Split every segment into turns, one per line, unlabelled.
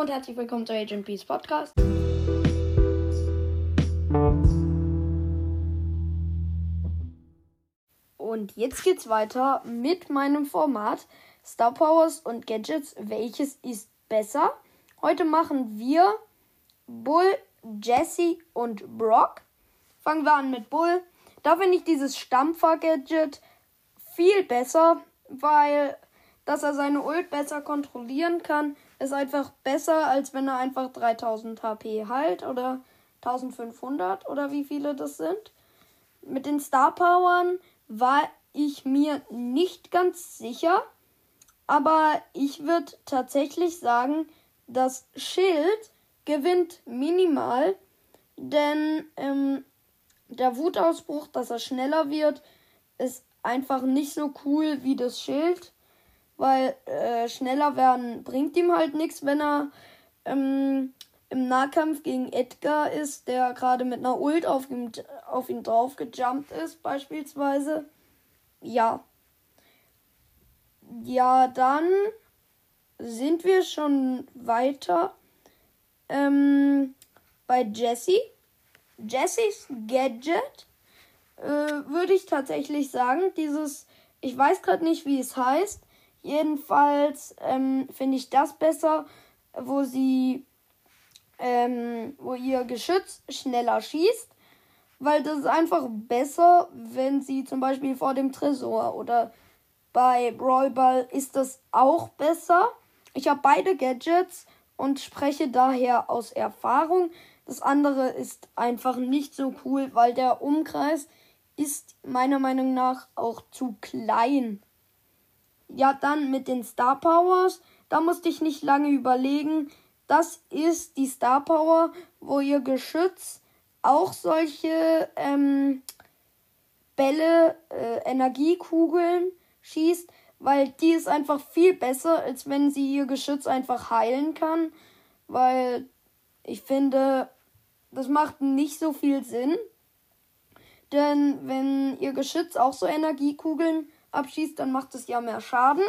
und herzlich willkommen zu Agent Peace Podcast. Und jetzt geht's weiter mit meinem Format Star Powers und Gadgets. Welches ist besser? Heute machen wir Bull, Jesse und Brock. Fangen wir an mit Bull. Da finde ich dieses Stampfer-Gadget viel besser, weil dass er seine Ult besser kontrollieren kann, ist einfach besser, als wenn er einfach 3000 HP heilt oder 1500 oder wie viele das sind. Mit den Star Powern war ich mir nicht ganz sicher, aber ich würde tatsächlich sagen, das Schild gewinnt minimal, denn ähm, der Wutausbruch, dass er schneller wird, ist einfach nicht so cool wie das Schild, weil äh, schneller werden bringt ihm halt nichts, wenn er ähm, im Nahkampf gegen Edgar ist, der gerade mit einer Ult auf ihn, auf ihn drauf gejumpt ist, beispielsweise. Ja. Ja, dann sind wir schon weiter ähm, bei Jesse. Jessys Gadget äh, würde ich tatsächlich sagen. Dieses, ich weiß gerade nicht, wie es heißt. Jedenfalls ähm, finde ich das besser, wo sie, ähm, wo ihr Geschütz schneller schießt. Weil das ist einfach besser, wenn sie zum Beispiel vor dem Tresor oder bei Brawl Ball ist das auch besser. Ich habe beide Gadgets und spreche daher aus Erfahrung. Das andere ist einfach nicht so cool, weil der Umkreis ist meiner Meinung nach auch zu klein. Ja, dann mit den Star Powers, da musste ich nicht lange überlegen. Das ist die Star Power, wo ihr Geschütz auch solche ähm, Bälle, äh, Energiekugeln schießt, weil die ist einfach viel besser, als wenn sie ihr Geschütz einfach heilen kann, weil ich finde, das macht nicht so viel Sinn. Denn wenn ihr Geschütz auch so Energiekugeln abschießt, dann macht es ja mehr Schaden.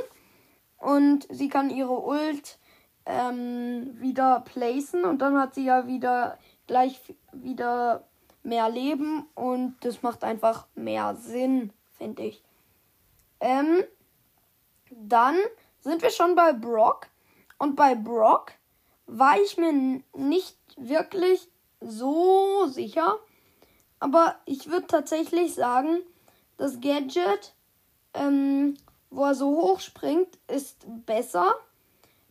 Und sie kann ihre Ult ähm, wieder placen und dann hat sie ja wieder gleich wieder mehr Leben und das macht einfach mehr Sinn, finde ich. Ähm, dann sind wir schon bei Brock und bei Brock war ich mir nicht wirklich so sicher, aber ich würde tatsächlich sagen, das Gadget, ähm, wo er so hoch springt, ist besser.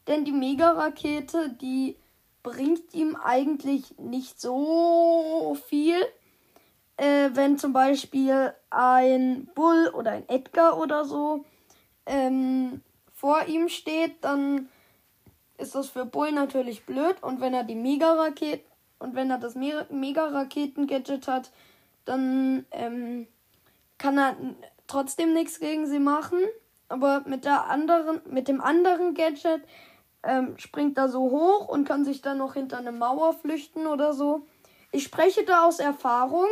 Denn die Mega-Rakete, die bringt ihm eigentlich nicht so viel. Äh, wenn zum Beispiel ein Bull oder ein Edgar oder so ähm, vor ihm steht, dann ist das für Bull natürlich blöd. Und wenn er die Mega-Rakete und wenn er das Mega-Raketen-Gadget hat, dann ähm, kann er trotzdem nichts gegen sie machen. Aber mit der anderen, mit dem anderen Gadget ähm, springt er so hoch und kann sich dann noch hinter eine Mauer flüchten oder so. Ich spreche da aus Erfahrung.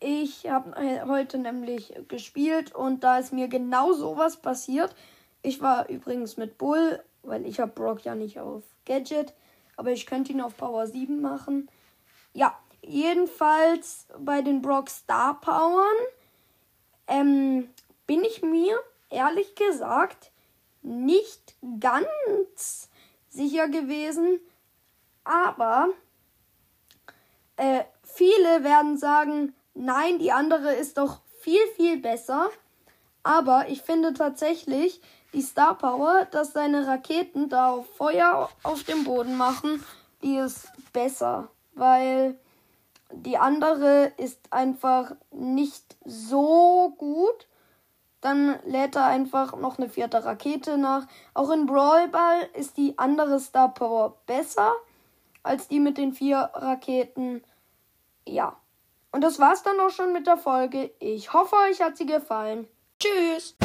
Ich habe heute nämlich gespielt und da ist mir genau sowas passiert. Ich war übrigens mit Bull, weil ich habe Brock ja nicht auf Gadget aber ich könnte ihn auf Power 7 machen. Ja, jedenfalls bei den Brock Star Powern ähm, bin ich mir ehrlich gesagt nicht ganz sicher gewesen. Aber äh, viele werden sagen, nein, die andere ist doch viel, viel besser. Aber ich finde tatsächlich, die Star Power, dass seine Raketen da Feuer auf dem Boden machen, die ist besser, weil die andere ist einfach nicht so gut. Dann lädt er einfach noch eine vierte Rakete nach. Auch in Brawl Ball ist die andere Star Power besser als die mit den vier Raketen. Ja. Und das war's dann auch schon mit der Folge. Ich hoffe, euch hat sie gefallen. Tschüss.